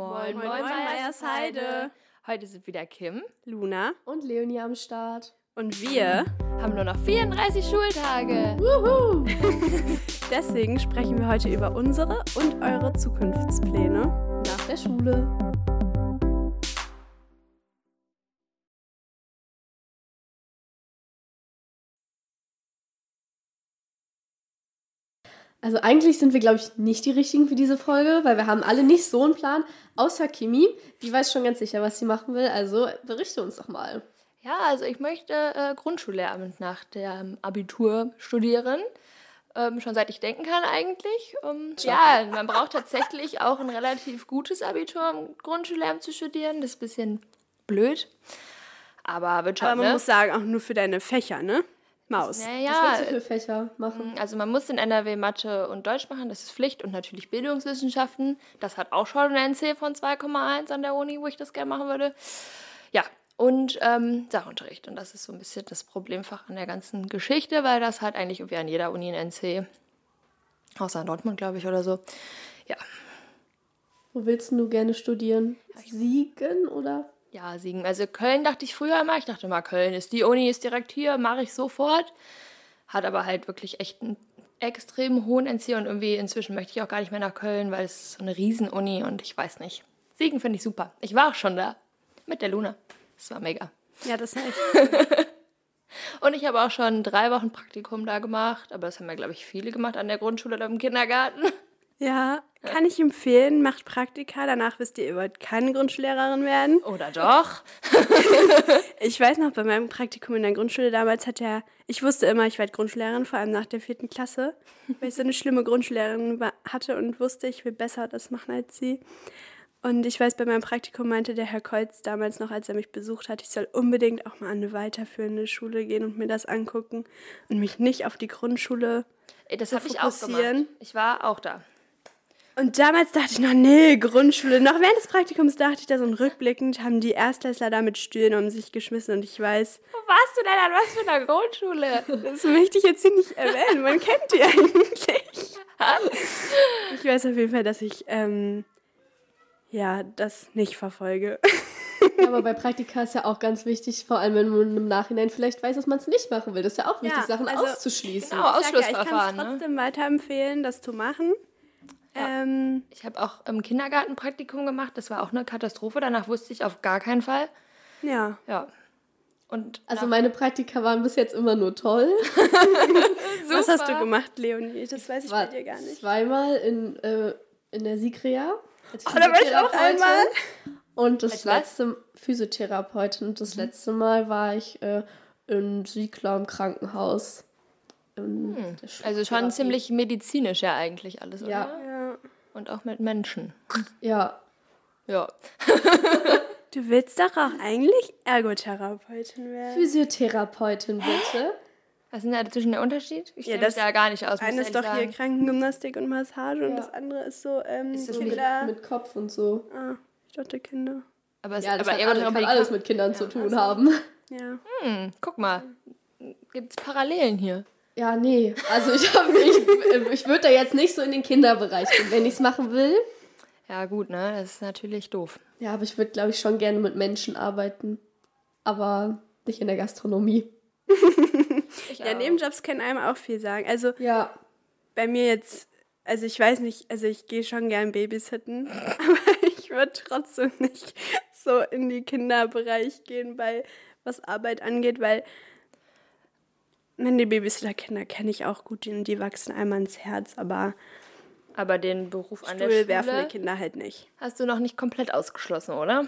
Moin, moin, moin, Meiersheide. Heute sind wieder Kim Luna Und Leonie am Start. und wir. haben nur noch 34 Schultage. Wuhu! Deswegen sprechen wir heute über unsere und eure Zukunftspläne. Nach der Schule. Also eigentlich sind wir, glaube ich, nicht die Richtigen für diese Folge, weil wir haben alle nicht so einen Plan, außer Kimi. Die weiß schon ganz sicher, was sie machen will. Also berichte uns doch mal. Ja, also ich möchte äh, Grundschullehramt nach dem Abitur studieren. Ähm, schon seit ich denken kann eigentlich. Ähm, ja, man braucht tatsächlich auch ein relativ gutes Abitur, um Grundschullehramt zu studieren. Das ist ein bisschen blöd. Aber wird schon, Aber man ne? muss sagen, auch nur für deine Fächer, ne? Maus. Was naja, willst du für Fächer machen? Also man muss in NRW Mathe und Deutsch machen, das ist Pflicht und natürlich Bildungswissenschaften. Das hat auch schon ein NC von 2,1 an der Uni, wo ich das gerne machen würde. Ja, und ähm, Sachunterricht. Und das ist so ein bisschen das Problemfach an der ganzen Geschichte, weil das halt eigentlich irgendwie an jeder Uni ein NC, außer in Dortmund, glaube ich, oder so. Ja, Wo willst du gerne studieren? Siegen oder? Ja, Siegen. Also Köln dachte ich früher immer, ich dachte immer, Köln ist die Uni, ist direkt hier, mache ich sofort. Hat aber halt wirklich echt einen extrem hohen NC und irgendwie inzwischen möchte ich auch gar nicht mehr nach Köln, weil es ist so eine Riesen-Uni und ich weiß nicht. Siegen finde ich super. Ich war auch schon da mit der Luna. Das war mega. Ja, das echt. Und ich habe auch schon drei Wochen Praktikum da gemacht, aber das haben ja, glaube ich, viele gemacht an der Grundschule oder im Kindergarten. Ja, kann ich empfehlen. Macht Praktika. Danach wisst ihr, ihr wollt keine Grundschullehrerin werden. Oder doch? Ich weiß noch, bei meinem Praktikum in der Grundschule damals hat er, ich wusste immer, ich werde Grundschullehrerin, vor allem nach der vierten Klasse, weil ich so eine schlimme Grundschullehrerin hatte und wusste, ich will besser das machen als sie. Und ich weiß, bei meinem Praktikum meinte der Herr Kolz damals noch, als er mich besucht hat, ich soll unbedingt auch mal an eine weiterführende Schule gehen und mir das angucken und mich nicht auf die Grundschule. Ey, Das habe ich auch gemacht. Ich war auch da. Und damals dachte ich noch, nee, Grundschule. Noch während des Praktikums dachte ich da so und rückblickend haben die Erstklässler da mit Stühlen um sich geschmissen und ich weiß, Wo warst du denn an was für einer Grundschule? Das möchte ich jetzt hier nicht erwähnen. Man kennt die eigentlich. Ich weiß auf jeden Fall, dass ich ähm, ja das nicht verfolge. Ja, aber bei Praktika ist ja auch ganz wichtig, vor allem wenn man im Nachhinein vielleicht weiß, dass man es nicht machen will. Das ist ja auch wichtig, Ja, Sachen also- auszuschließen. Genau. Ich sag ja, ich kann Ausschlussverfahren, es ne? trotzdem weiterempfehlen, das zu machen. Ähm, Ich habe auch im Kindergarten Praktikum gemacht. Das war auch eine Katastrophe. Danach wusste ich auf gar keinen Fall. ja. Ja. Und Also meine Praktika waren bis jetzt immer nur toll. Was hast du gemacht, Leonie? Das weiß ich bei dir gar nicht. zweimal in, äh, in der Sigrea. als Oh, da war ich auch einmal. Und das Als was? letzte Physiotherapeutin. Und das letzte Mal war ich äh, in Siegler im Krankenhaus. In der also schon ziemlich medizinisch ja eigentlich alles, oder? Ja. Ja. Und auch mit Menschen. Ja, Ja. Du willst doch auch eigentlich Ergotherapeutin werden. Physiotherapeutin bitte. Was ist denn da zwischen der Unterschied? Ich Ja, das da gar nicht aus. muss Eine ist doch hier sagen. Krankengymnastik und Massage und Ja. das andere ist so ähm, Ist das So mit, Kinder. mit Kopf und so. Ah, ich dachte Kinder. Aber, es, Ja, das aber hat alle, kann alles mit Kindern zu tun haben. Ja. Hm, guck mal. Gibt es Parallelen hier? Ja, nee. Also ich, hab- ich, ich würde da jetzt nicht so in den Kinderbereich gehen, wenn ich es machen will. Ja, gut, ne? Das ist natürlich doof. Ja, aber ich würde, glaube ich, schon gerne mit Menschen arbeiten. Aber nicht in der Gastronomie. Ja, Nebenjobs können einem auch viel sagen. Also Ja, bei mir jetzt, also ich weiß nicht, also ich gehe schon gern babysitten, aber ich würde trotzdem nicht so in die Kinderbereich gehen, bei was Arbeit angeht, weil wenn die Babysitter-Kinder kenne ich auch gut die wachsen einmal ins Herz, aber Aber den Beruf an der Stuhlwerfende Schule Kinder halt nicht. hast du noch nicht komplett ausgeschlossen, oder?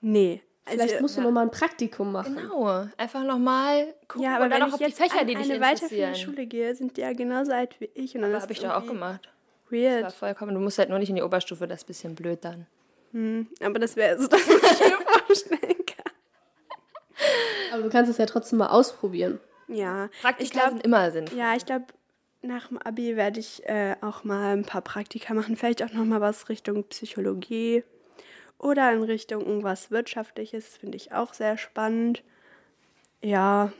Nee. Also, vielleicht musst du noch mal ein Praktikum machen. Genau. Einfach nochmal gucken ja, aber und dann wenn ich auf die jetzt Fächer, an die dich eine weiterführende interessieren. Schule gehe, sind die ja genauso alt wie ich. Und dann Aber habe ich das doch auch gemacht. Das Weird. war vollkommen. Du musst halt nur nicht in die Oberstufe, das ist ein bisschen blöd dann. Aber das wäre so, dass ich mir vorstellen kann. Aber du kannst es ja trotzdem mal ausprobieren. Ja, Praktika ich glaube, sind immer sinnvoll. ja, ich glaube, nach dem Abi werde ich äh, auch mal ein paar Praktika machen. Vielleicht auch noch mal was Richtung Psychologie oder in Richtung irgendwas Wirtschaftliches. Finde ich auch sehr spannend. Ja,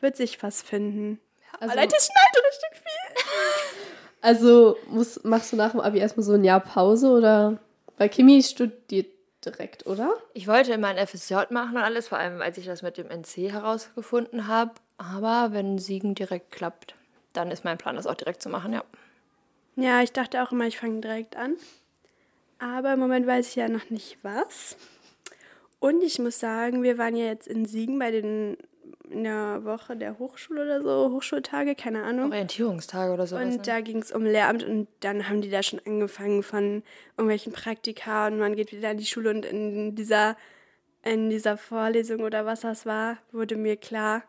wird sich was finden. Also, Allein das schneit richtig viel. also muss, machst du nach dem Abi erstmal so ein Jahr Pause oder? Weil Kimi studiert direkt, oder? Ich wollte immer ein FSJ machen und alles, vor allem als ich das mit dem NC herausgefunden habe. Aber wenn Siegen direkt klappt, dann ist mein Plan, das auch direkt zu machen, ja. Ja, ich dachte auch immer, ich fange direkt an. Aber im Moment weiß ich ja noch nicht was. Und ich muss sagen, wir waren ja jetzt in Siegen bei den in der Woche der Hochschule oder so, Hochschultage, keine Ahnung. Orientierungstage oder sowas. Und ne? da ging es um Lehramt und dann haben die da schon angefangen von irgendwelchen Praktika und man geht wieder in die Schule und in dieser, in dieser Vorlesung oder was das war, wurde mir klar,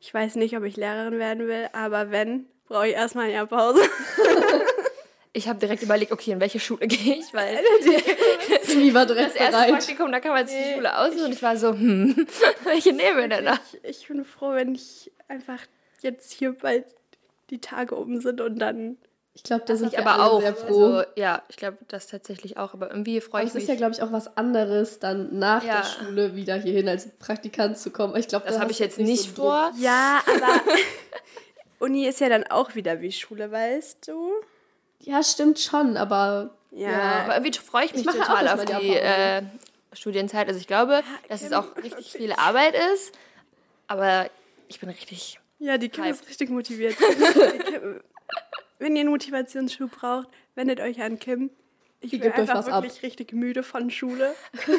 ich weiß nicht, ob ich Lehrerin werden will, aber wenn, brauche ich erstmal ein Jahr Pause. Ich habe direkt überlegt, okay, in welche Schule gehe ich, weil Kimi war direkt das erste bereit. Praktikum, da kann man sich die Schule aussuchen und ich war so, hm, welche nehmen wir denn da? Ich, ich bin froh, wenn ich einfach jetzt hier bald die Tage um sind und dann. Ich glaube, da sind Ich wir aber alle auch. sehr froh. Also, ja, ich glaube, das tatsächlich auch. Aber irgendwie freue ich es mich. ist ja, glaube ich, auch was anderes, dann nach Ja. der Schule wieder hierhin als Praktikant zu kommen. Ich glaube, das da habe ich jetzt nicht so Druck. vor. Ja, aber Uni ist ja dann auch wieder wie Schule, weißt du? Ja, stimmt schon, aber Ja. Aber irgendwie freue ich mich auch total auf die die äh, Studienzeit. Also ich glaube, dass es auch richtig viel Arbeit ist. Aber ich bin richtig. Ja, die Kim Hype. ist richtig motiviert. Kim, wenn ihr einen Motivationsschub braucht, wendet euch an Kim. Ich Die bin einfach was ab. wirklich richtig müde von Schule.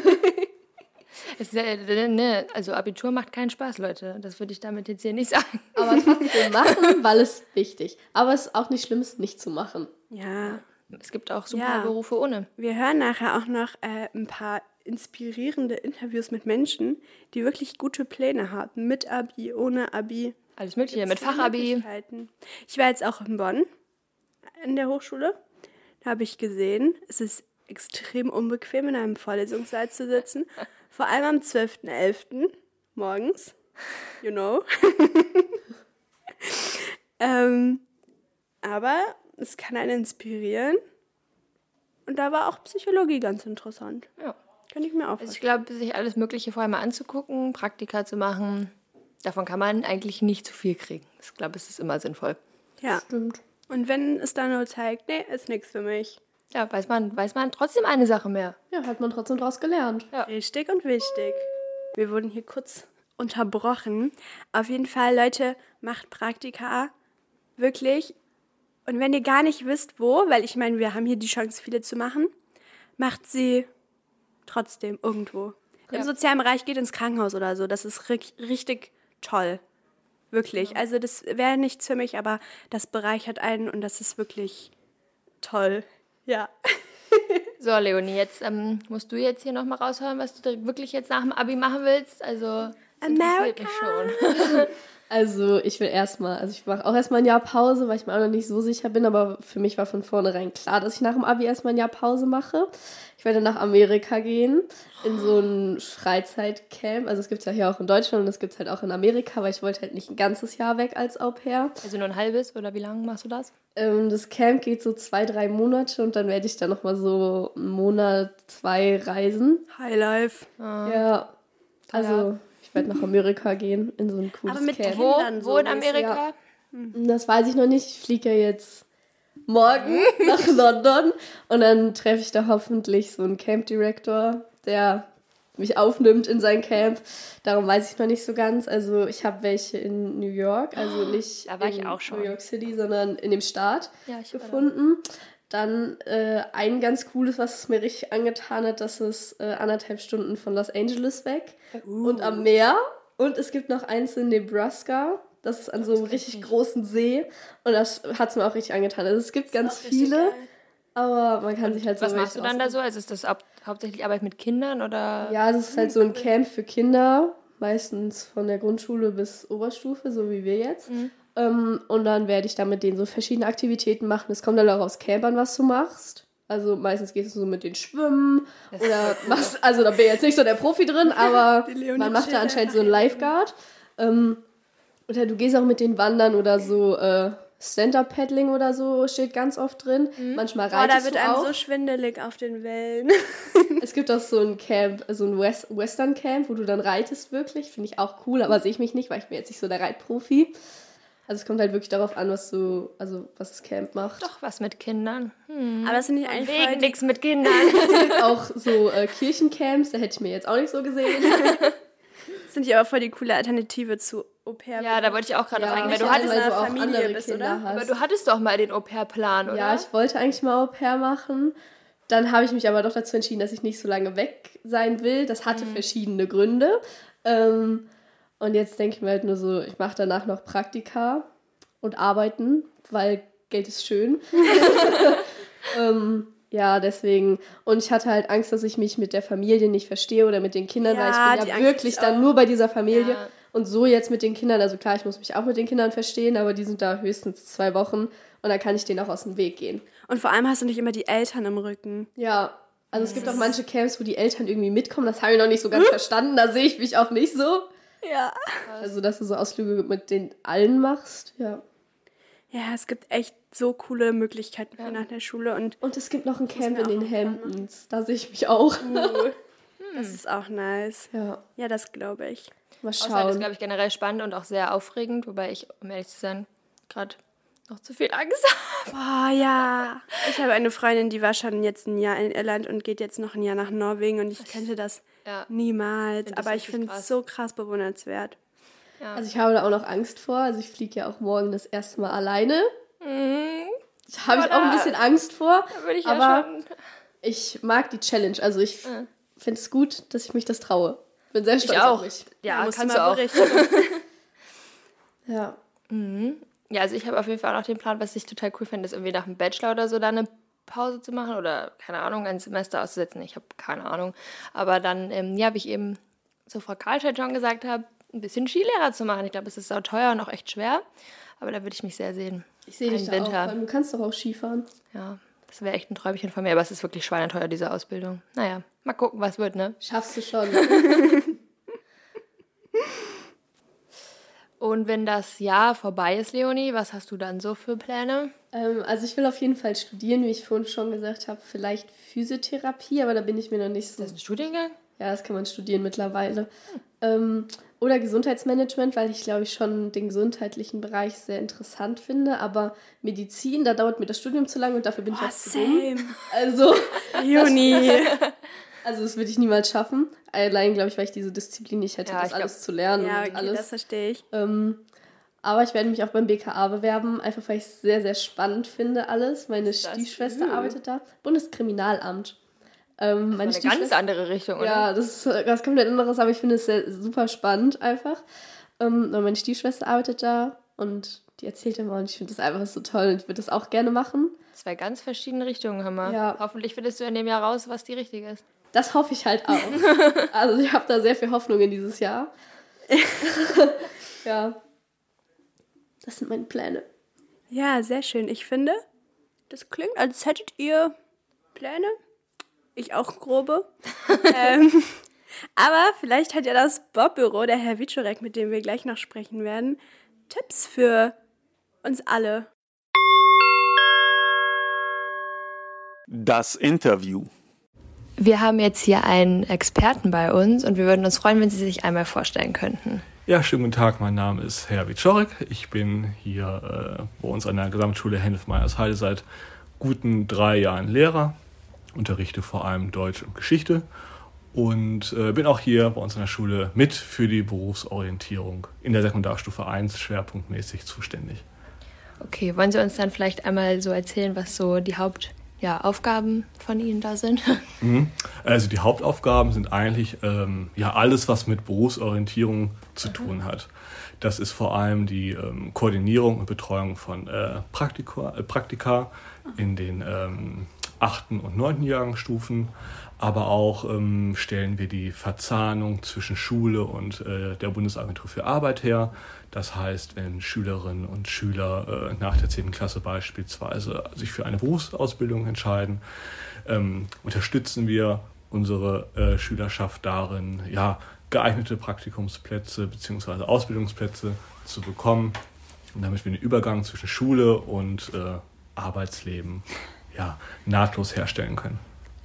Es, äh, ne, also Abitur macht keinen Spaß, Leute. Das würde ich damit jetzt hier nicht sagen. aber trotzdem machen, weil es wichtig. Aber es ist auch nicht schlimm, es nicht zu machen. Ja, Es gibt auch super Ja. Berufe ohne. wir hören nachher auch noch äh, ein paar inspirierende Interviews mit Menschen, die wirklich gute Pläne haben. Mit Abi, ohne Abi. Alles Mögliche, mit Fachabi. Ich war jetzt auch in Bonn in der Hochschule. Da habe ich gesehen, es ist extrem unbequem, in einem Vorlesungssaal zu sitzen. Vor allem am 12.11. morgens. You know. ähm, aber es kann einen inspirieren. Und da war auch Psychologie ganz interessant. Ja. Kann ich mir auch Also ich glaube, sich alles Mögliche vorher mal anzugucken, Praktika zu machen, davon kann man eigentlich nicht zu viel kriegen. Ich glaube, es ist immer sinnvoll. Ja. Stimmt. Und wenn es dann nur zeigt, nee, ist nichts für mich. Ja, weiß man, weiß man trotzdem eine Sache mehr. Ja, hat man trotzdem draus gelernt. Richtig und wichtig. Wir wurden hier kurz unterbrochen. Auf jeden Fall, Leute, macht Praktika. Wirklich. Und wenn ihr gar nicht wisst, wo, weil ich meine, wir haben hier die Chance, viele zu machen, macht sie trotzdem irgendwo. Im Ja. sozialen Bereich geht ins Krankenhaus oder so. Das ist ri richtig toll. Wirklich. Also das wäre nichts für mich, aber das bereichert einen und das ist wirklich toll. Ja. So, Leonie, jetzt ähm, musst du jetzt hier nochmal raushören, was du wirklich jetzt nach dem Abi machen willst. Also, das interessiert mich schon. Also ich will erstmal, also ich mache auch erstmal ein Jahr Pause, weil ich mir auch noch nicht so sicher bin, aber für mich war von vornherein klar, dass ich nach dem Abi erstmal ein Jahr Pause mache. Ich werde nach Amerika gehen, in so ein Freizeitcamp. Also es gibt es ja hier auch in Deutschland und es gibt es halt auch in Amerika, weil ich wollte halt nicht ein ganzes Jahr weg als Au pair. Also nur ein halbes oder wie lange machst du das? Ähm, das Camp geht so zwei, drei Monate und dann werde ich da nochmal so einen Monat, zwei reisen. Highlife. Ja, also ich werde nach Amerika gehen, in so ein cooles Aber mit Camp. Wo, Kindern so wo in Amerika? Das weiß ich noch nicht. Ich fliege ja jetzt morgen nach London und dann treffe ich da hoffentlich so einen Camp Director, der mich aufnimmt in sein Camp. Darum weiß ich noch nicht so ganz. Also ich habe welche in New York, also nicht Da war in ich auch schon. New York City, sondern in dem Staat Ja, ich war da. gefunden. Dann äh, ein ganz cooles, was es mir richtig angetan hat, das ist äh, anderthalb Stunden von Los Angeles weg und am Meer. Und es gibt noch eins in Nebraska. Das ist an so einem richtig großen See. Und das hat es mir auch richtig angetan. Also es gibt ganz viele, aber man kann sich halt so Was machst du dann da so? Also ist das hau hauptsächlich Arbeit mit Kindern oder? Ja, es ist halt so ein Camp für Kinder, meistens von der Grundschule bis Oberstufe, so wie wir jetzt. Ähm, und dann werde ich da mit denen so verschiedene Aktivitäten machen. Es kommt dann auch aufs Camp an, was du machst. Also meistens gehst du so mit denen schwimmen oder machst, also da bin ich jetzt nicht so der Profi drin, aber man macht da anscheinend so einen Lifeguard. Ähm, oder du gehst auch mit denen wandern oder so äh, Stand-Up-Paddling oder so steht ganz oft drin. Manchmal Oh, da reitest wird du einem auch. so schwindelig auf den Wellen. Es gibt auch so ein Camp, so ein West Western Camp, wo du dann reitest wirklich. Finde ich auch cool, aber sehe ich mich nicht, weil ich bin jetzt nicht so der Reitprofi. Also es kommt halt wirklich darauf an, was du, also was das Camp macht. Doch, was mit Kindern. Hm. Aber das sind nicht eigentlich Wegen nichts mit Kindern. Es gibt auch so äh, Kirchencamps, da hätte ich mir jetzt auch nicht so gesehen. Das sind ja aber voll die coole Alternative zu Au pair. ja, da wollte ich auch gerade Ja, eingehen. weil Du hattest, weil eine du auch Familie andere bist, Kinder oder? hast. aber du hattest doch mal den Au-pair-Plan, oder? Ja, ich wollte eigentlich mal Au pair machen. Dann habe ich mich aber doch dazu entschieden, dass ich nicht so lange weg sein will. Das hatte Mhm. verschiedene Gründe. Ähm, und jetzt denke ich mir halt nur so, ich mache danach noch Praktika und arbeiten, weil Geld ist schön. ähm, ja, deswegen. Und ich hatte halt Angst, dass ich mich mit der Familie nicht verstehe oder mit den Kindern, Ja, weil ich bin ja wirklich dann nur bei dieser Familie. Ja. Und so jetzt mit den Kindern, also klar, ich muss mich auch mit den Kindern verstehen, aber die sind da höchstens zwei Wochen und dann kann ich denen auch aus dem Weg gehen. Und vor allem hast du nicht immer die Eltern im Rücken. Ja, also es gibt auch manche Camps, wo die Eltern irgendwie mitkommen, das habe ich noch nicht so ganz verstanden, da sehe ich mich auch nicht so. Ja. Also, dass du so Ausflüge mit den allen machst, ja. Ja, es gibt echt so coole Möglichkeiten für nach der Schule und Und es gibt noch ein Camp in den planen. Hamptons, da sehe ich mich auch. das ist auch nice. Ja, Ja, das glaube ich. mal Außerdem ist, schauen. glaube ich, generell spannend und auch sehr aufregend, wobei ich, um ehrlich zu sein, gerade noch zu viel Angst habe. Boah, ja. Ich habe eine Freundin, die war schon jetzt ein Jahr in Irland und geht jetzt noch ein Jahr nach Norwegen und ich könnte das Ja. niemals. Find das Aber ich richtig finde es so krass bewundernswert. Also ich habe da auch noch Angst vor, also ich fliege ja auch morgen das erste Mal alleine. Da habe ich auch ein bisschen Angst vor, Da würde ich aber ja schon. ich mag die Challenge, also ich finde es gut, dass ich mich das traue. Bin sehr stolz Ich auf auch. mich. Ja, kannst du auch. berichten. Ja. Ja, also ich habe auf jeden Fall auch noch den Plan, was ich total cool finde, ist irgendwie nach dem Bachelor oder so da eine Pause zu machen oder, keine Ahnung, ein Semester auszusetzen. Ich habe keine Ahnung. Aber dann, ähm, ja, wie ich eben zu Frau Karlscheid schon gesagt habe, ein bisschen Skilehrer zu machen. Ich glaube, es ist auch teuer und auch echt schwer. Aber da würde ich mich sehr sehen. Ich sehe dich da auch. Winter. Vor allem, Du kannst doch auch Skifahren. Ja, das wäre echt ein Träumchen von mir. Aber es ist wirklich schweineteuer, diese Ausbildung. Naja, mal gucken, was wird, ne? Schaffst du schon. Und wenn das Jahr vorbei ist, Leonie, was hast du dann so für Pläne? ähm, also ich will auf jeden Fall studieren, wie ich vorhin schon gesagt habe. Vielleicht Physiotherapie, aber da bin ich mir noch nicht so. Das ist ein Studiengang? Ja, das kann man studieren mittlerweile. Ähm, oder Gesundheitsmanagement, weil ich glaube ich schon den gesundheitlichen Bereich sehr interessant finde. Aber Medizin, da dauert mir das Studium zu lang und dafür bin ich Boah, auch zu dumm. same. Also, Juni. also das würde ich niemals schaffen. Allein glaube ich, weil ich diese Disziplin nicht hätte, Ja, das ich glaub- alles zu lernen Ja, und okay, alles. das verstehe ich. Ähm, aber ich werde mich auch beim BKA bewerben, einfach weil ich es sehr, sehr spannend finde alles. Meine das? Stiefschwester arbeitet da. Bundeskriminalamt. Ähm, meine Eine ganz andere Richtung, oder? Ja, das ist was komplett anderes, aber ich finde es sehr, super spannend einfach. Ähm, meine Stiefschwester arbeitet da und die erzählt immer und ich finde das einfach so toll und ich würde das auch gerne machen. Zwei ganz verschiedene Richtungen, hör mal. Ja. Hoffentlich findest du in dem Jahr raus, was die richtige ist. Das hoffe ich halt auch. also ich habe da sehr viel Hoffnung in dieses Jahr. ja. Das sind meine Pläne. Ja, sehr schön. Ich finde, das klingt, als hättet ihr Pläne. Ich auch grobe. ähm, aber vielleicht hat ja das Bob-Büro, der Herr Wiczorek, mit dem wir gleich noch sprechen werden, Tipps für uns alle. Das Interview. Wir haben jetzt hier einen Experten bei uns und wir würden uns freuen, wenn Sie sich einmal vorstellen könnten. Ja, schönen guten Tag. Mein Name ist Herr Wiczorek. Ich bin hier äh, bei uns an der Gesamtschule Hennef-Meyersheide seit guten drei Jahren Lehrer, unterrichte vor allem Deutsch und Geschichte und äh, bin auch hier bei uns an der Schule mit für die Berufsorientierung in der Sekundarstufe 1 schwerpunktmäßig zuständig. Okay, wollen Sie uns dann vielleicht einmal so erzählen, was so die Hauptaufgaben ja, Aufgaben von Ihnen da sind? Mhm. Also die Hauptaufgaben sind eigentlich ähm, ja alles, was mit Berufsorientierung zu tun hat. Das ist vor allem die ähm, Koordinierung und Betreuung von äh, Praktika, äh, Praktika in den ähm, achten und neunten Jahrgangsstufen, aber auch ähm, stellen wir die Verzahnung zwischen Schule und äh, der Bundesagentur für Arbeit her. Das heißt, wenn Schülerinnen und Schüler äh, nach der 10. Klasse beispielsweise sich für eine Berufsausbildung entscheiden, ähm, unterstützen wir unsere äh, Schülerschaft darin, ja, geeignete Praktikumsplätze bzw. Ausbildungsplätze zu bekommen, damit wir den Übergang zwischen Schule und äh, Arbeitsleben ja, nahtlos herstellen können.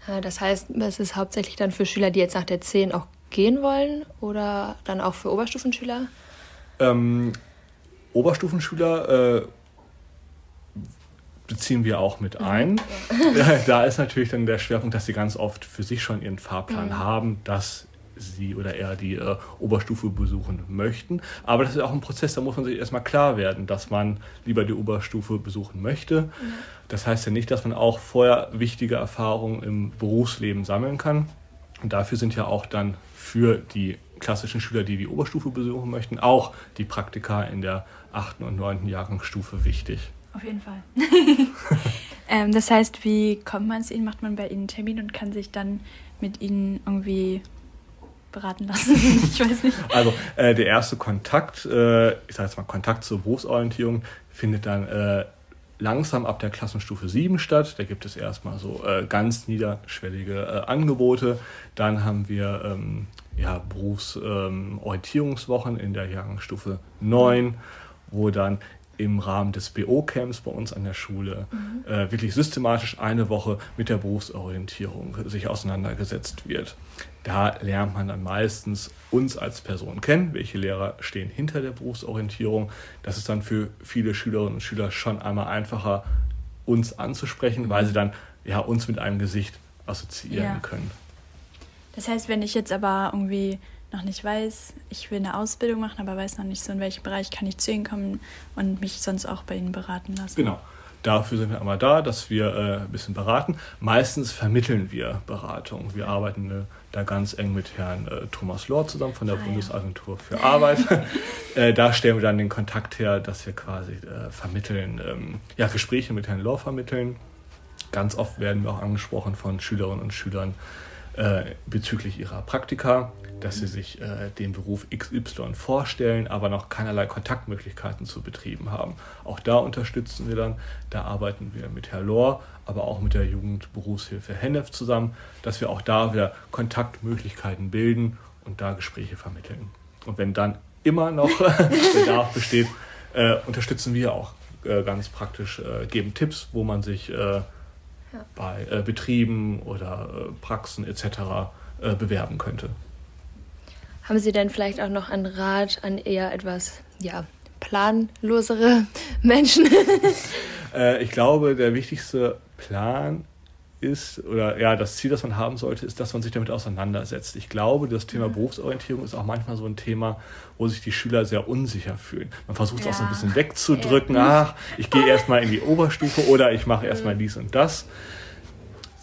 Das heißt, es ist hauptsächlich dann für Schüler, die jetzt nach der 10 auch gehen wollen oder dann auch für Oberstufenschüler? Ähm, Oberstufenschüler äh, beziehen wir auch mit ein. Ja. Da ist natürlich dann der Schwerpunkt, dass sie ganz oft für sich schon ihren Fahrplan mhm. haben, dass sie oder er die äh, Oberstufe besuchen möchten. Aber das ist auch ein Prozess, da muss man sich erstmal klar werden, dass man lieber die Oberstufe besuchen möchte. Mhm. Das heißt ja nicht, dass man auch vorher wichtige Erfahrungen im Berufsleben sammeln kann. Und dafür sind ja auch dann für die klassischen Schüler, die die Oberstufe besuchen möchten, auch die Praktika in der achten und neunten Jahrgangsstufe wichtig. Auf jeden Fall. ähm, das heißt, wie kommt man zu Ihnen? Macht man bei Ihnen einen Termin und kann sich dann mit Ihnen irgendwie beraten lassen? ich weiß nicht. Also äh, der erste Kontakt, äh, ich sage jetzt mal Kontakt zur Berufsorientierung, findet dann äh, langsam ab der Klassenstufe 7 statt. Da gibt es erstmal so äh, ganz niederschwellige äh, Angebote. Dann haben wir ähm, ja, Berufsorientierungswochen ähm, in der Jahrgangsstufe 9, wo dann im Rahmen des BO-Camps bei uns an der Schule mhm. äh, wirklich systematisch eine Woche mit der Berufsorientierung sich auseinandergesetzt wird. Da lernt man dann meistens uns als Person kennen, welche Lehrer stehen hinter der Berufsorientierung. Das ist dann für viele Schülerinnen und Schüler schon einmal einfacher, uns anzusprechen, weil sie dann ja, uns mit einem Gesicht assoziieren ja. können. Das heißt, wenn ich jetzt aber irgendwie noch nicht weiß, ich will eine Ausbildung machen, aber weiß noch nicht so, in welchem Bereich kann ich zu Ihnen kommen und mich sonst auch bei Ihnen beraten lassen. Genau. Dafür sind wir einmal da, dass wir äh, ein bisschen beraten. Meistens vermitteln wir Beratung. Wir arbeiten äh, da ganz eng mit Herrn äh, Thomas Lohr zusammen von der ah, Bundesagentur ja. für Arbeit. Äh, da stellen wir dann den Kontakt her, dass wir quasi äh, vermitteln, ähm, ja, Gespräche mit Herrn Lohr vermitteln. Ganz oft werden wir auch angesprochen von Schülerinnen und Schülern äh, bezüglich ihrer Praktika dass sie sich äh, den Beruf XY vorstellen, aber noch keinerlei Kontaktmöglichkeiten zu Betrieben haben. Auch da unterstützen wir dann, da arbeiten wir mit Herr Lohr, aber auch mit der Jugendberufshilfe Hennef zusammen, dass wir auch da wieder Kontaktmöglichkeiten bilden und da Gespräche vermitteln. Und wenn dann immer noch Bedarf besteht, äh, unterstützen wir auch äh, ganz praktisch, äh, geben Tipps, wo man sich äh, bei äh, Betrieben oder Praxen etc. bewerben könnte. Haben Sie denn vielleicht auch noch einen Rat an eher etwas, ja, planlosere Menschen? äh, ich glaube, der wichtigste Plan ist, oder ja, das Ziel, das man haben sollte, ist, dass man sich damit auseinandersetzt. Ich glaube, das Thema mhm. Berufsorientierung ist auch manchmal so ein Thema, wo sich die Schüler sehr unsicher fühlen. Man versucht es ja. auch so ein bisschen wegzudrücken. Ja. Ach, ich gehe erstmal in die Oberstufe oder ich mache erstmal mhm. dies und das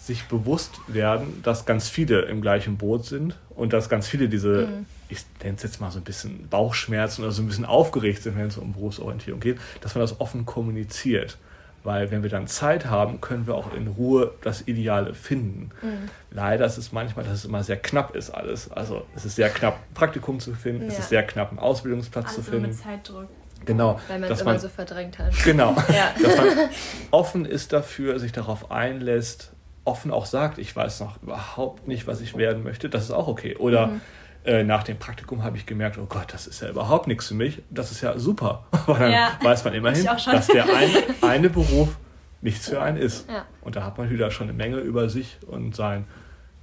sich bewusst werden, dass ganz viele im gleichen Boot sind und dass ganz viele diese, mhm. ich nenne es jetzt mal so ein bisschen Bauchschmerzen oder so ein bisschen aufgeregt sind, wenn es um Berufsorientierung geht, dass man das offen kommuniziert. Weil wenn wir dann Zeit haben, können wir auch in Ruhe das Ideale finden. Mhm. Leider ist es manchmal, dass es immer sehr knapp ist alles. Also es ist sehr knapp, ein Praktikum zu finden, ja. es ist sehr knapp, einen Ausbildungsplatz also zu finden. Mit Zeitdruck. Genau. Weil man es immer so verdrängt hat. Genau. ja. Dass man offen ist dafür, sich darauf einlässt, offen auch sagt, ich weiß noch überhaupt nicht, was ich werden möchte, das ist auch okay. Oder mhm. äh, nach dem Praktikum habe ich gemerkt, oh Gott, das ist ja überhaupt nichts für mich. Das ist ja super. Weil dann ja. weiß man immerhin, dass der ein, eine Beruf nichts für einen ist. Ja. Und da hat man wieder schon eine Menge über sich und seinen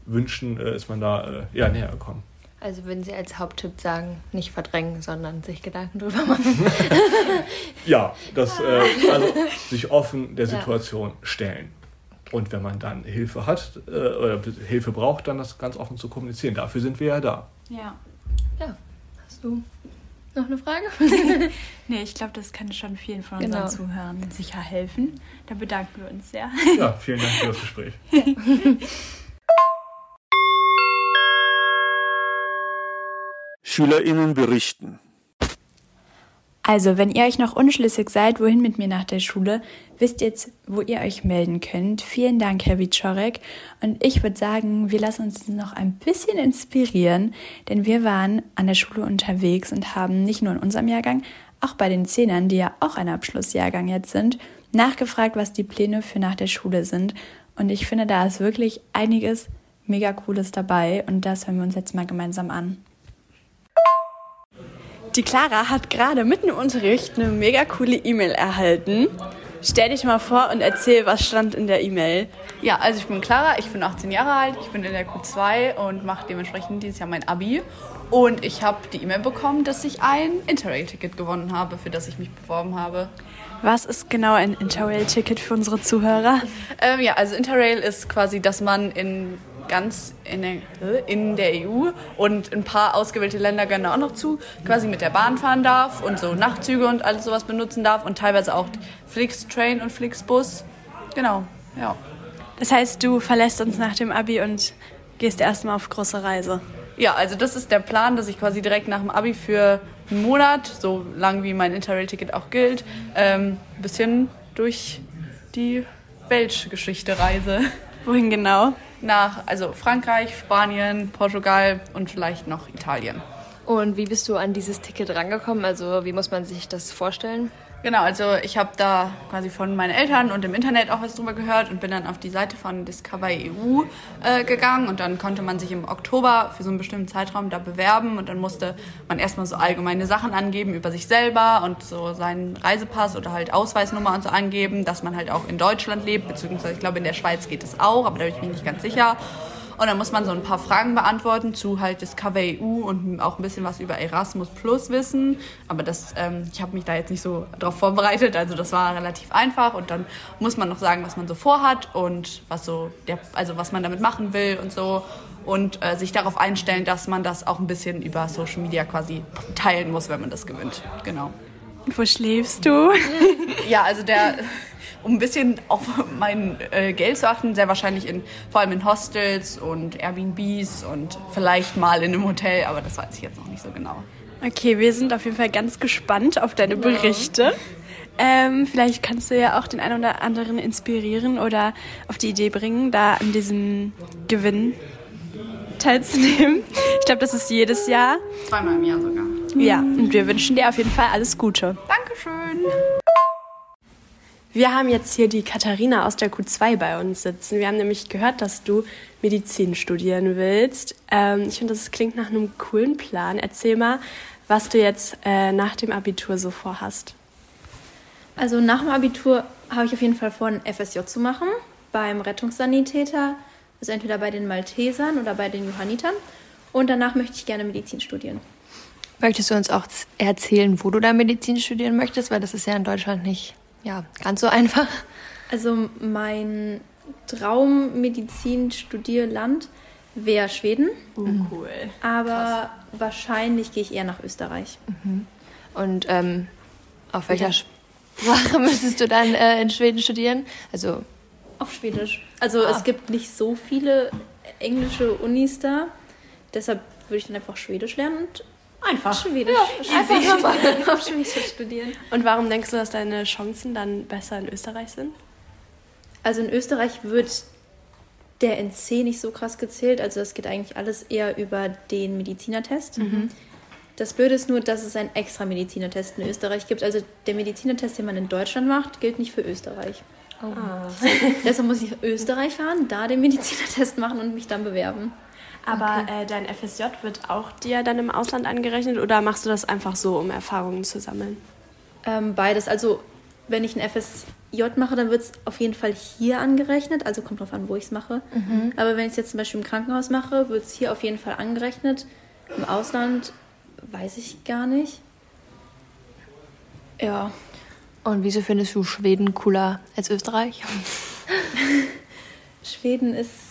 Wünschen äh, ist man da äh, ja, näher gekommen. Also würden Sie als Haupttipp sagen, nicht verdrängen, sondern sich Gedanken drüber machen. ja, das, äh, also sich offen der Situation ja. stellen. Und wenn man dann Hilfe hat äh, oder Hilfe braucht, dann das ganz offen zu kommunizieren. Dafür sind wir ja da. Ja. Ja. Hast du noch eine Frage? nee, ich glaube, das kann schon vielen von unseren genau. Zuhörern sicher helfen. Da bedanken wir uns sehr. Ja, vielen Dank für das Gespräch. SchülerInnen berichten. Also, wenn ihr euch noch unschlüssig seid, wohin mit mir nach der Schule, wisst jetzt, wo ihr euch melden könnt. Vielen Dank, Herr Wiczorek. Und ich würde sagen, wir lassen uns noch ein bisschen inspirieren, denn wir waren an der Schule unterwegs und haben nicht nur in unserem Jahrgang, auch bei den Zehnern, die ja auch ein Abschlussjahrgang jetzt sind, nachgefragt, was die Pläne für nach der Schule sind. Und ich finde, da ist wirklich einiges mega Cooles dabei und das hören wir uns jetzt mal gemeinsam an. Die Clara hat gerade mitten im Unterricht eine mega coole E-Mail erhalten. Stell dich mal vor und erzähl, was stand in der E-Mail. Ja, also ich bin Clara, ich bin 18 Jahre alt, ich bin in der Q2 und mache dementsprechend dieses Jahr mein Abi. Und ich habe die E-Mail bekommen, dass ich ein Interrail-Ticket gewonnen habe, für das ich mich beworben habe. Was ist genau ein Interrail-Ticket für unsere Zuhörer? Ähm, ja, also Interrail ist quasi, dass man in ganz in der, in der EU und ein paar ausgewählte Länder gerne auch noch zu, quasi mit der Bahn fahren darf und so Nachtzüge und alles sowas benutzen darf und teilweise auch Flixtrain und Flixbus. Genau, ja. Das heißt, du verlässt uns nach dem Abi und gehst erstmal auf große Reise. Ja, also das ist der Plan, dass ich quasi direkt nach dem Abi für einen Monat, so lang wie mein Interrail-Ticket auch gilt, ähm, ein bisschen durch die Weltgeschichte reise. Wohin genau? Nach also Frankreich, Spanien, Portugal und vielleicht noch Italien. Und wie bist du an dieses Ticket rangekommen? Also wie muss man sich das vorstellen? Genau, also ich habe da quasi von meinen Eltern und im Internet auch was drüber gehört und bin dann auf die Seite von Discover EU äh, gegangen und dann konnte man sich im Oktober für so einen bestimmten Zeitraum da bewerben und dann musste man erstmal so allgemeine Sachen angeben über sich selber und so seinen Reisepass oder halt Ausweisnummer und so angeben, dass man halt auch in Deutschland lebt, beziehungsweise ich glaube in der Schweiz geht es auch, aber da bin ich mir nicht ganz sicher. Und dann muss man so ein paar Fragen beantworten zu halt Discover EU und auch ein bisschen was über Erasmus Plus wissen. Aber das, ähm, ich habe mich da jetzt nicht so drauf vorbereitet, also das war relativ einfach. Und dann muss man noch sagen, was man so vorhat und was so der, also was man damit machen will und so. Und äh, sich darauf einstellen, dass man das auch ein bisschen über Social Media quasi teilen muss, wenn man das gewinnt. Genau. Wo schläfst du? ja, also der um ein bisschen auf mein äh, Geld zu achten, sehr wahrscheinlich in, vor allem in Hostels und Airbnbs und vielleicht mal in einem Hotel, aber das weiß ich jetzt noch nicht so genau. Okay, wir sind auf jeden Fall ganz gespannt auf deine Berichte. Ähm, vielleicht kannst du ja auch den einen oder anderen inspirieren oder auf die Idee bringen, da an diesem Gewinn teilzunehmen. Ich glaube, das ist jedes Jahr. Zweimal im Jahr sogar. Ja, und wir wünschen dir auf jeden Fall alles Gute. Dankeschön. Wir haben jetzt hier die Katharina aus der Q2 bei uns sitzen. Wir haben nämlich gehört, dass du Medizin studieren willst. Ähm, ich finde, das klingt nach einem coolen Plan. Erzähl mal, was du jetzt äh, nach dem Abitur so vorhast. Also nach dem Abitur habe ich auf jeden Fall vor, ein FSJ zu machen beim Rettungssanitäter, also entweder bei den Maltesern oder bei den Johannitern. Und danach möchte ich gerne Medizin studieren. Möchtest du uns auch erzählen, wo du da Medizin studieren möchtest? Weil das ist ja in Deutschland nicht ja, ganz so einfach. Also mein Traummedizin-Studierland wäre Schweden. Oh, cool. Aber Krass. wahrscheinlich gehe ich eher nach Österreich. Mhm. Und ähm, auf welcher ja. Sprache müsstest du dann äh, in Schweden studieren? Also auf Schwedisch. Also ah. es gibt nicht so viele englische Unis da. Deshalb würde ich dann einfach Schwedisch lernen und Einfach. Schwedisch. Ja, einfach mal auf Schwedisch studieren. Und warum denkst du, dass deine Chancen dann besser in Österreich sind? Also in Österreich wird der NC nicht so krass gezählt. Also das geht eigentlich alles eher über den Medizinertest. Mhm. Das Blöde ist nur, dass es einen extra Medizinertest in Österreich gibt. Also der Medizinertest, den man in Deutschland macht, gilt nicht für Österreich. Oh. Ah. Deshalb muss ich nach Österreich fahren, da den Medizinertest machen und mich dann bewerben. Aber okay. äh, dein FSJ wird auch dir dann im Ausland angerechnet oder machst du das einfach so, um Erfahrungen zu sammeln? Ähm, beides. Also wenn ich ein FSJ mache, dann wird es auf jeden Fall hier angerechnet. Also kommt drauf an, wo ich es mache. Mhm. Aber wenn ich es jetzt zum Beispiel im Krankenhaus mache, wird es hier auf jeden Fall angerechnet. Im Ausland weiß ich gar nicht. Ja. Und wieso findest du Schweden cooler als Österreich? Schweden ist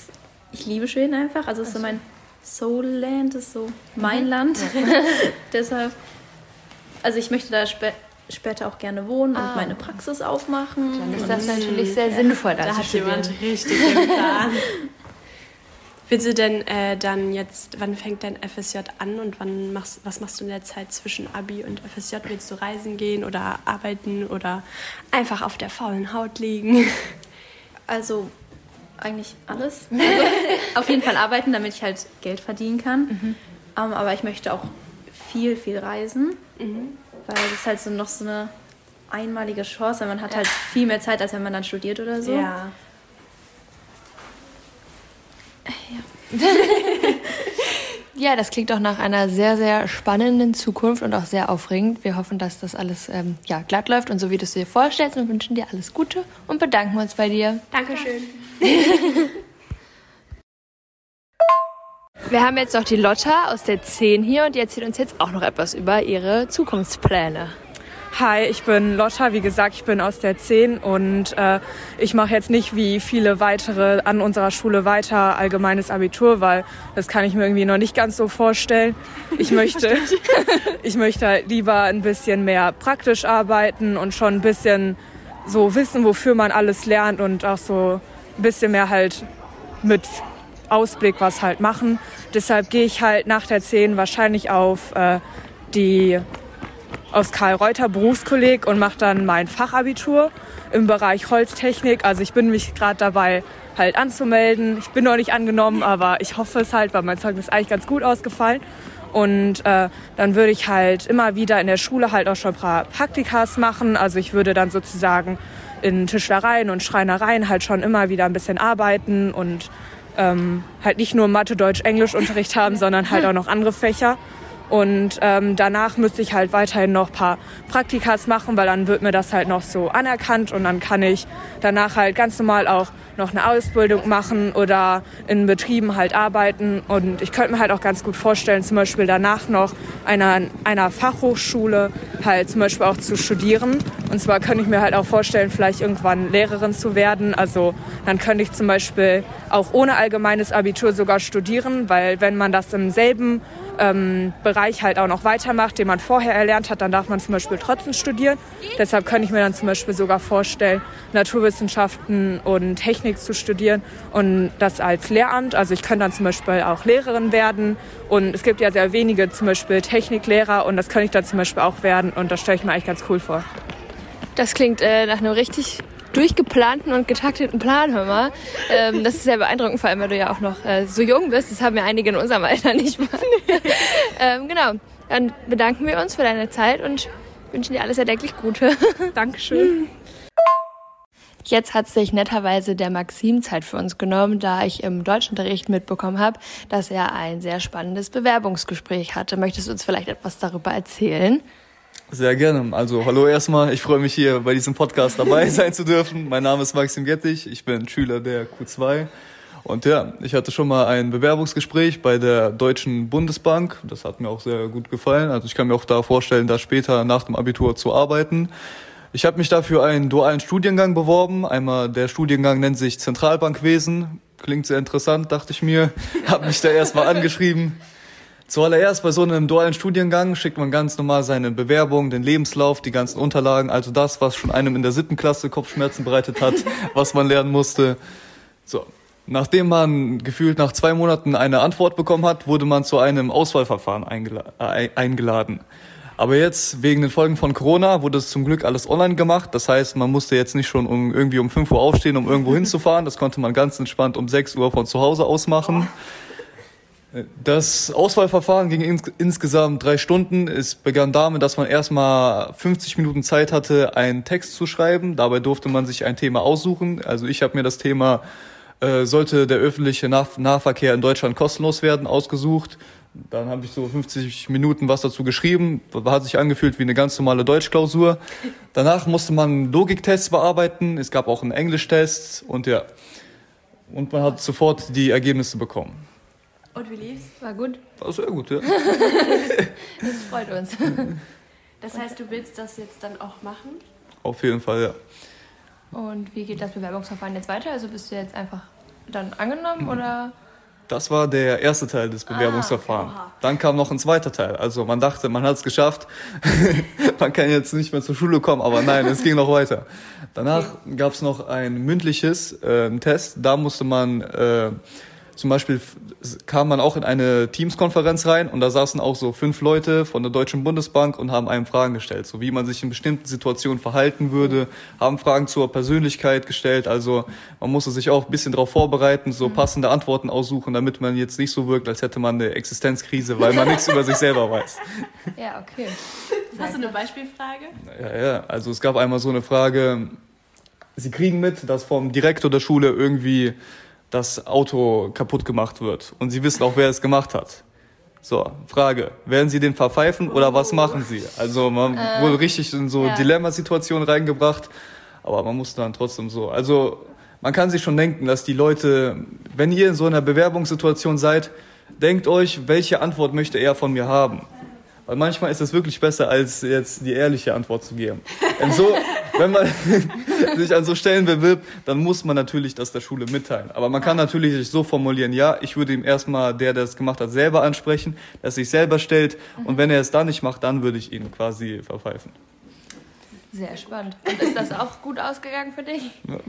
ich liebe Schweden einfach. Also es ist so mein Soulland, ist so mein mhm. Land. Deshalb, also ich möchte da spä später auch gerne wohnen ah. und meine Praxis aufmachen. Dann ist das natürlich sehr ja. sinnvoll. Da hat jemand richtig den Plan. Willst du denn äh, dann jetzt, wann fängt dein FSJ an und wann machst, was machst du in der Zeit zwischen Abi und FSJ? Willst du reisen gehen oder arbeiten oder einfach auf der faulen Haut liegen? Also eigentlich alles. auf jeden Fall arbeiten, damit ich halt Geld verdienen kann. Mhm. Um, ähm, aber ich möchte auch viel, viel reisen, mhm. weil das ist halt so noch so eine einmalige Chance, weil man hat ja. halt viel mehr Zeit, als wenn man dann studiert oder so. Ja. ja. Ja, das klingt doch nach einer sehr, sehr spannenden Zukunft und auch sehr aufregend. Wir hoffen, dass das alles ähm, ja, glatt läuft und so wie du es dir vorstellst und wünschen dir alles Gute und bedanken uns bei dir. Dankeschön. Wir haben jetzt noch die Lotta aus der 10 hier und die erzählt uns jetzt auch noch etwas über ihre Zukunftspläne. Hi, ich bin Lotta. Wie gesagt, ich bin aus der 10 und äh, ich mache jetzt nicht wie viele weitere an unserer Schule weiter allgemeines Abitur, weil das kann ich mir irgendwie noch nicht ganz so vorstellen. Ich möchte, ich möchte halt lieber ein bisschen mehr praktisch arbeiten und schon ein bisschen so wissen, wofür man alles lernt und auch so ein bisschen mehr halt mit Ausblick was halt machen. Deshalb gehe ich halt nach der 10 wahrscheinlich auf äh, die aus Karl Reuter Berufskolleg und mache dann mein Fachabitur im Bereich Holztechnik. Also ich bin mich gerade dabei halt anzumelden. Ich bin noch nicht angenommen, aber ich hoffe es halt, weil mein Zeugnis ist eigentlich ganz gut ausgefallen. Und äh, dann würde ich halt immer wieder in der Schule halt auch schon ein paar Praktikas machen. Also ich würde dann sozusagen in Tischlereien und Schreinereien halt schon immer wieder ein bisschen arbeiten und ähm, halt nicht nur Mathe, Deutsch, Englisch Unterricht haben, sondern halt auch noch andere Fächer. Und ähm, danach müsste ich halt weiterhin noch ein paar Praktikas machen, weil dann wird mir das halt noch so anerkannt und dann kann ich danach halt ganz normal auch noch eine Ausbildung machen oder in Betrieben halt arbeiten. Und ich könnte mir halt auch ganz gut vorstellen, zum Beispiel danach noch einer, einer Fachhochschule halt zum Beispiel auch zu studieren. Und zwar könnte ich mir halt auch vorstellen, vielleicht irgendwann Lehrerin zu werden. Also dann könnte ich zum Beispiel auch ohne allgemeines Abitur sogar studieren, weil wenn man das im selben ähm, Bereich halt auch noch weitermacht, den man vorher erlernt hat, dann darf man zum Beispiel trotzdem studieren. Deshalb könnte ich mir dann zum Beispiel sogar vorstellen, Naturwissenschaften und Technik zu studieren und das als Lehramt. Also ich könnte dann zum Beispiel auch Lehrerin werden und es gibt ja sehr wenige zum Beispiel Techniklehrer und das könnte ich dann zum Beispiel auch werden und das stelle ich mir eigentlich ganz cool vor. Das klingt äh, nach einem richtig durchgeplanten und getakteten Plan, hör mal. Ähm, das ist sehr beeindruckend, vor allem, weil du ja auch noch äh, so jung bist. Das haben ja einige in unserem Alter nicht mal. ähm, genau. Dann bedanken wir uns für deine Zeit und wünschen dir alles erdenklich Gute. Dankeschön. Jetzt hat sich netterweise der Maxim Zeit für uns genommen, da ich im Deutschunterricht mitbekommen habe, dass er ein sehr spannendes Bewerbungsgespräch hatte. Möchtest du uns vielleicht etwas darüber erzählen? Sehr gerne. Also hallo erstmal. Ich freue mich hier bei diesem Podcast dabei sein zu dürfen. Mein Name ist Maxim Gettig. Ich bin Schüler der Q2. Und ja, ich hatte schon mal ein Bewerbungsgespräch bei der Deutschen Bundesbank. Das hat mir auch sehr gut gefallen. Also ich kann mir auch da vorstellen, da später nach dem Abitur zu arbeiten. Ich habe mich dafür einen dualen Studiengang beworben. Einmal der Studiengang nennt sich Zentralbankwesen. Klingt sehr interessant, dachte ich mir. Habe mich da erstmal angeschrieben. Zuallererst bei so einem dualen Studiengang schickt man ganz normal seine Bewerbung, den Lebenslauf, die ganzen Unterlagen, also das, was schon einem in der siebten Klasse Kopfschmerzen bereitet hat, was man lernen musste. So. Nachdem man gefühlt nach zwei Monaten eine Antwort bekommen hat, wurde man zu einem Auswahlverfahren eingela äh, eingeladen. Aber jetzt, wegen den Folgen von Corona, wurde es zum Glück alles online gemacht. Das heißt, man musste jetzt nicht schon um, irgendwie um 5 Uhr aufstehen, um irgendwo hinzufahren. Das konnte man ganz entspannt um 6 Uhr von zu Hause aus machen. Das Auswahlverfahren ging ins insgesamt drei Stunden. Es begann damit, dass man erstmal 50 Minuten Zeit hatte, einen Text zu schreiben. Dabei durfte man sich ein Thema aussuchen. Also ich habe mir das Thema, äh, sollte der öffentliche Nah Nahverkehr in Deutschland kostenlos werden, ausgesucht. Dann habe ich so 50 Minuten was dazu geschrieben. Hat sich angefühlt wie eine ganz normale Deutschklausur. Danach musste man Logiktests bearbeiten. Es gab auch einen Englischtest und ja. Und man hat sofort die Ergebnisse bekommen. Und wie lief's? War gut? War sehr gut, ja. das freut uns. Das heißt, du willst das jetzt dann auch machen? Auf jeden Fall, ja. Und wie geht das Bewerbungsverfahren jetzt weiter? Also bist du jetzt einfach dann angenommen oder? Das war der erste Teil des Bewerbungsverfahrens. Ah, Dann kam noch ein zweiter Teil. Also man dachte, man hat es geschafft. man kann jetzt nicht mehr zur Schule kommen, aber nein, es ging noch weiter. Danach okay. gab es noch ein mündliches äh, Test. Da musste man äh, zum Beispiel kam man auch in eine Teams-Konferenz rein und da saßen auch so fünf Leute von der Deutschen Bundesbank und haben einem Fragen gestellt, so wie man sich in bestimmten Situationen verhalten würde, haben Fragen zur Persönlichkeit gestellt. Also man musste sich auch ein bisschen darauf vorbereiten, so mhm. passende Antworten aussuchen, damit man jetzt nicht so wirkt, als hätte man eine Existenzkrise, weil man nichts über sich selber weiß. Ja, okay. Hast du eine Beispielfrage? Ja, ja. Also es gab einmal so eine Frage, Sie kriegen mit, dass vom Direktor der Schule irgendwie das Auto kaputt gemacht wird und sie wissen auch, wer es gemacht hat. So, Frage, werden Sie den verpfeifen oder was machen Sie? Also man wurde richtig in so ja. Dilemmasituationen reingebracht, aber man muss dann trotzdem so, also man kann sich schon denken, dass die Leute, wenn ihr in so einer Bewerbungssituation seid, denkt euch, welche Antwort möchte er von mir haben? Weil manchmal ist es wirklich besser, als jetzt die ehrliche Antwort zu geben. Denn so, wenn man sich an so Stellen bewirbt, dann muss man natürlich das der Schule mitteilen. Aber man kann natürlich sich so formulieren, ja, ich würde ihm erstmal, der, der es gemacht hat, selber ansprechen, dass sich selber stellt. Und wenn er es dann nicht macht, dann würde ich ihn quasi verpfeifen. Sehr spannend. Und ist das auch gut ausgegangen für dich? Ja,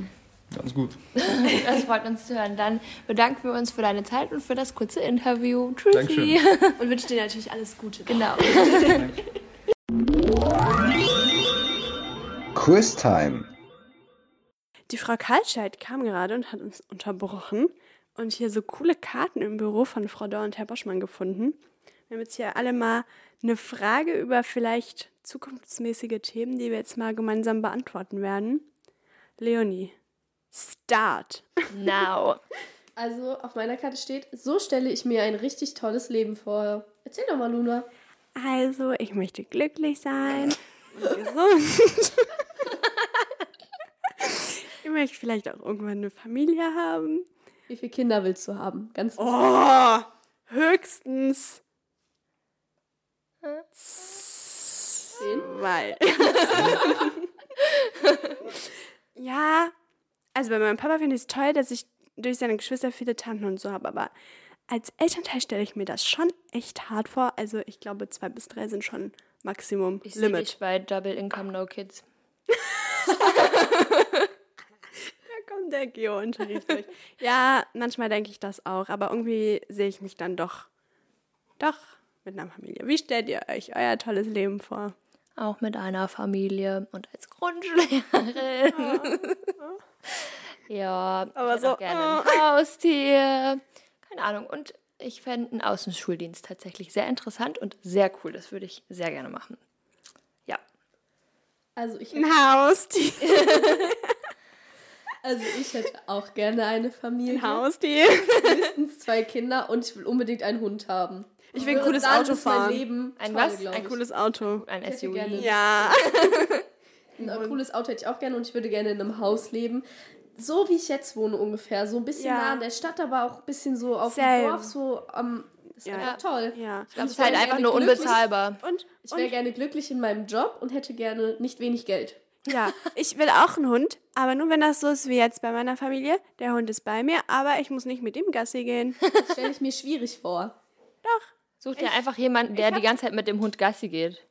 ganz gut. Das freut uns zu hören. Dann bedanken wir uns für deine Zeit und für das kurze Interview. Tschüssi. Dankeschön. Und wünsche dir natürlich alles Gute. Genau. Quiztime. Die Frau Kaltscheid kam gerade und hat uns unterbrochen und hier so coole Karten im Büro von Frau Dau und Herr Boschmann gefunden. Wir haben jetzt hier alle mal eine Frage über vielleicht zukunftsmäßige Themen, die wir jetzt mal gemeinsam beantworten werden. Leonie, start. Now. Also auf meiner Karte steht, so stelle ich mir ein richtig tolles Leben vor. Erzähl doch mal, Luna. Also, ich möchte glücklich sein und gesund. ich möchte vielleicht auch irgendwann eine Familie haben. Wie viele Kinder willst du haben? Ganz Oh, höchstens zwei. ja, also bei meinem Papa finde ich es toll, dass ich durch seine Geschwister viele Tanten und so habe, aber als Elternteil stelle ich mir das schon echt hart vor. Also ich glaube, zwei bis drei sind schon Maximum Ich Limit. dich bei Double Income No Kids. Da kommt der Geo-Unterricht durch. Ja, manchmal denke ich das auch, aber irgendwie sehe ich mich dann doch, doch mit einer Familie. Wie stellt ihr euch euer tolles Leben vor? Auch mit einer Familie und als Grundschullehrerin. ja, Aber ich hätte so, gerne ein Haustier. Keine Ahnung. Und ich fände einen Außenschuldienst tatsächlich sehr interessant und sehr cool. Das würde ich sehr gerne machen. Ja. Also ich, Ein Haustier. also ich hätte auch gerne eine Familie. Ein Haustier. Mindestens zwei Kinder und ich will unbedingt einen Hund haben. Ich will ein cooles dann Auto fahren. Leben Ein toll, was? Ein cooles Auto. Ein SUV. Ja. Ein cooles Auto hätte ich auch gerne und ich würde gerne in einem Haus leben. So wie ich jetzt wohne ungefähr. So ein bisschen Ja. nah an der Stadt, aber auch ein bisschen so auf Same. dem Dorf. So am. ist Ja. einfach toll. Ja. Ich glaube, es Ich ist halt einfach nur unbezahlbar. Und, Ich wäre gerne glücklich in meinem Job und hätte gerne nicht wenig Geld. ja, ich will auch einen Hund, aber nur wenn das so ist wie jetzt bei meiner Familie. Der Hund ist bei mir, aber ich muss nicht mit ihm Gassi gehen. Das stelle ich mir schwierig vor. Such dir einfach jemanden, der die ganze Zeit mit dem Hund Gassi geht.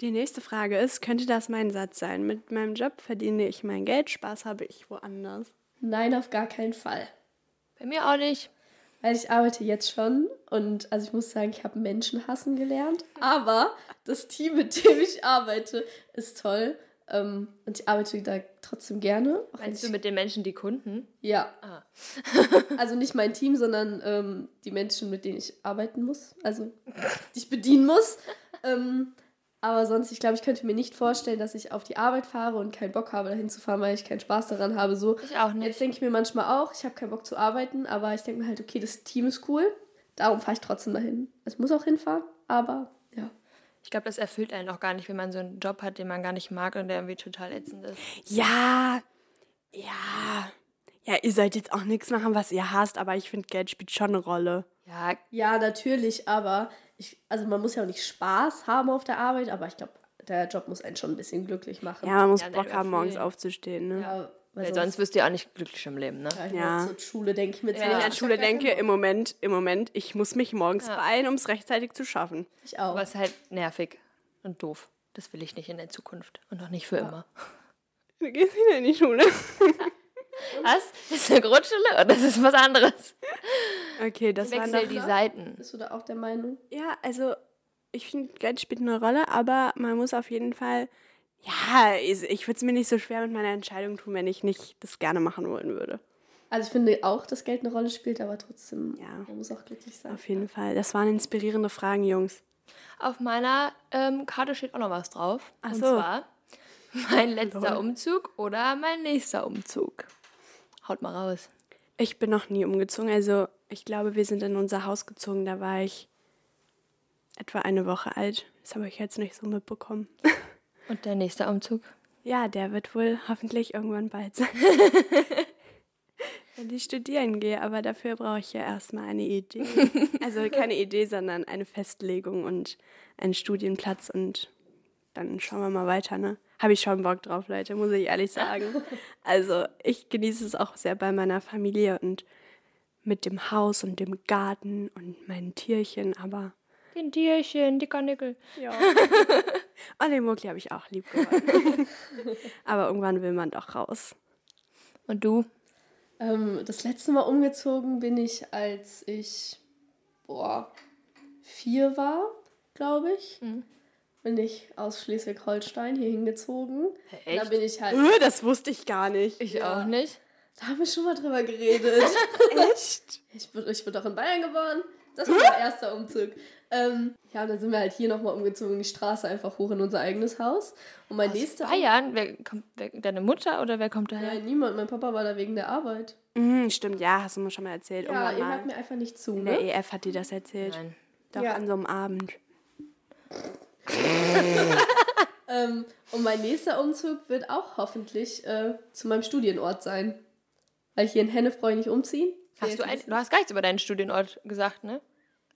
Die nächste Frage ist, könnte das mein Satz sein? Mit meinem Job verdiene ich mein Geld, Spaß habe ich woanders. Nein, auf gar keinen Fall. Bei mir auch nicht. Weil ich arbeite jetzt schon und also ich muss sagen, ich habe Menschen hassen gelernt. Aber das Team, mit dem ich arbeite, ist toll. Ähm, und ich arbeite da trotzdem gerne. auch wenn Meinst du ich- mit den Menschen die Kunden? Ja. Ah. also nicht mein Team, sondern ähm, die Menschen, mit denen ich arbeiten muss. Also die ich bedienen muss. Ähm, aber sonst, ich glaube, ich könnte mir nicht vorstellen, dass ich auf die Arbeit fahre und keinen Bock habe, dahin zu fahren, weil ich keinen Spaß daran habe. So, Ich auch nicht. Jetzt denke ich mir manchmal auch, ich habe keinen Bock zu arbeiten, aber ich denke mir halt, okay, das Team ist cool. Darum fahre ich trotzdem dahin. Ich muss auch hinfahren, aber ja. Ich glaube, das erfüllt einen auch gar nicht, wenn man so einen Job hat, den man gar nicht mag und der irgendwie total ätzend ist. Ja, ja. Ja, ihr sollt jetzt auch nichts machen, was ihr hasst, aber ich finde, Geld spielt schon eine Rolle. Ja, Ja, natürlich, aber ich, also man muss ja auch nicht Spaß haben auf der Arbeit, aber ich glaube, der Job muss einen schon ein bisschen glücklich machen. Ja, man muss Ja, Bock haben, morgens aufzustehen. Ne? Ja, weil sonst wirst du ja auch nicht glücklich im Leben, ne? ja, ich Ja. ja. zur Schule denke ich mir Wenn ich an Schule denke, im Moment, im Moment, ich muss mich morgens beeilen, um es rechtzeitig zu schaffen. Ich auch. Aber es ist halt nervig und doof. Das will ich nicht in der Zukunft und auch nicht für immer. Du gehst wieder in die Schule. Was? Das ist eine Grundschule oder das ist was anderes? Okay, das Ich war wechsel noch... die Seiten. Bist du da auch der Meinung? Ja, also ich finde, Geld spielt eine Rolle, aber man muss auf jeden Fall... Ja, ich, ich würde es mir nicht so schwer mit meiner Entscheidung tun, wenn ich nicht das gerne machen wollen würde. Also ich finde auch, dass Geld eine Rolle spielt, aber trotzdem, Ja. man muss auch glücklich sein. Auf jeden Fall. Das waren inspirierende Fragen, Jungs. Auf meiner ähm, Karte steht auch noch was drauf. Ach und so. zwar mein letzter Umzug oder mein nächster Umzug. Haut mal raus. Ich bin noch nie umgezogen. Also ich glaube, wir sind in unser Haus gezogen. Da war ich etwa eine Woche alt. Das habe ich jetzt nicht so mitbekommen. Und der nächste Umzug? Ja, der wird wohl hoffentlich irgendwann bald sein. Wenn ich studieren gehe, aber dafür brauche ich ja erstmal eine Idee. Also keine Idee, sondern eine Festlegung und einen Studienplatz und dann schauen wir mal weiter, ne? Habe ich schon Bock drauf, Leute, muss ich ehrlich sagen. Also ich genieße es auch sehr bei meiner Familie und mit dem Haus und dem Garten und meinen Tierchen, aber Den Tierchen, die Karnickel. ja. und den Mugli habe ich auch lieb gewonnen. aber irgendwann will man doch raus. Und du? Ähm, das letzte Mal umgezogen bin ich, als ich, boah, vier war, glaube ich. Bin ich aus Schleswig-Holstein hier hingezogen. Da bin ich halt. Äh, Das wusste ich gar nicht. Ich auch nicht. Da haben wir schon mal drüber geredet. Echt? Ich bin, ich bin doch in Bayern geboren. Das war mein erster Umzug. Ähm, ja, dann sind wir halt hier nochmal umgezogen, die Straße einfach hoch in unser eigenes Haus. Und mein nächster. Bayern? Wer kommt, wer, deine Mutter oder wer kommt daher? Nein, niemand. Mein Papa war da wegen der Arbeit. Mhm, stimmt, ja, hast du mir schon mal erzählt. Ja, ihr hört mir einfach nicht zu, In der ne? EF hat die das erzählt. Nein. Doch Ja. an so einem Abend. Ähm, und mein nächster Umzug wird auch hoffentlich äh, zu meinem Studienort sein. Weil hier in Hennef brauche ich nicht umziehen. Hast du, ein, du hast gar nichts über deinen Studienort gesagt, ne?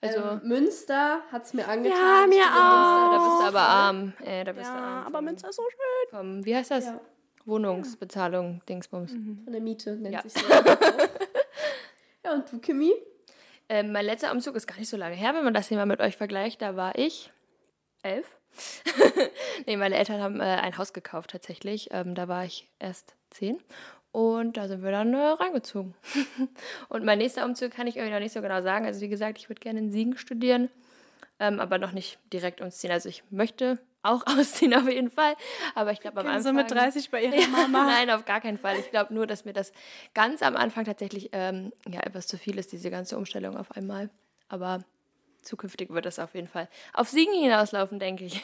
Also, ähm, Münster hat es mir angetan. Ja, mir Ich auch. da bist du aber arm. Äh, da bist du Ja, arm. aber Münster ist so schön. vom, wie heißt das? Ja. Wohnungsbezahlung, Dingsbums. Von der Miete nennt Ja. sich so. ja, und du, Kimi? Ähm, mein letzter Umzug ist gar nicht so lange her, wenn man das hier mal mit euch vergleicht. Da war ich elf. nee, meine Eltern haben äh, ein Haus gekauft tatsächlich. Ähm, da war ich erst zehn. Und da sind wir dann äh, reingezogen. und mein nächster Umzug kann ich irgendwie noch nicht so genau sagen. Also wie gesagt, ich würde gerne in Siegen studieren, ähm, aber noch nicht direkt umziehen. Also ich möchte auch ausziehen auf jeden Fall. Aber ich glaube am Anfang... So mit 30 bei ihrer Mama. Nein, auf gar keinen Fall. Ich glaube nur, dass mir das ganz am Anfang tatsächlich ähm, ja, etwas zu viel ist, diese ganze Umstellung auf einmal. Aber zukünftig wird es auf jeden Fall auf Siegen hinauslaufen, denke ich.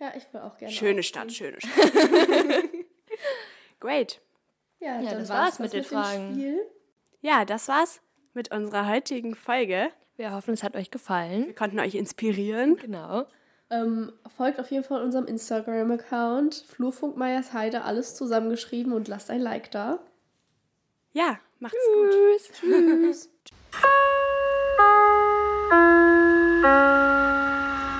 Ja, ich will auch gerne. Schöne. Stadt, schöne Stadt. Great. Ja, Ja, dann das war's war's mit das den Fragen. Spiel. Ja, das war's mit unserer heutigen Folge. Wir hoffen, es hat euch gefallen. Wir konnten euch inspirieren. Genau. Ähm, folgt auf jeden Fall unserem Instagram-Account Flurfunk Meyers Heide, alles zusammengeschrieben und lasst ein Like da. Ja, macht's gut. Tschüss. Música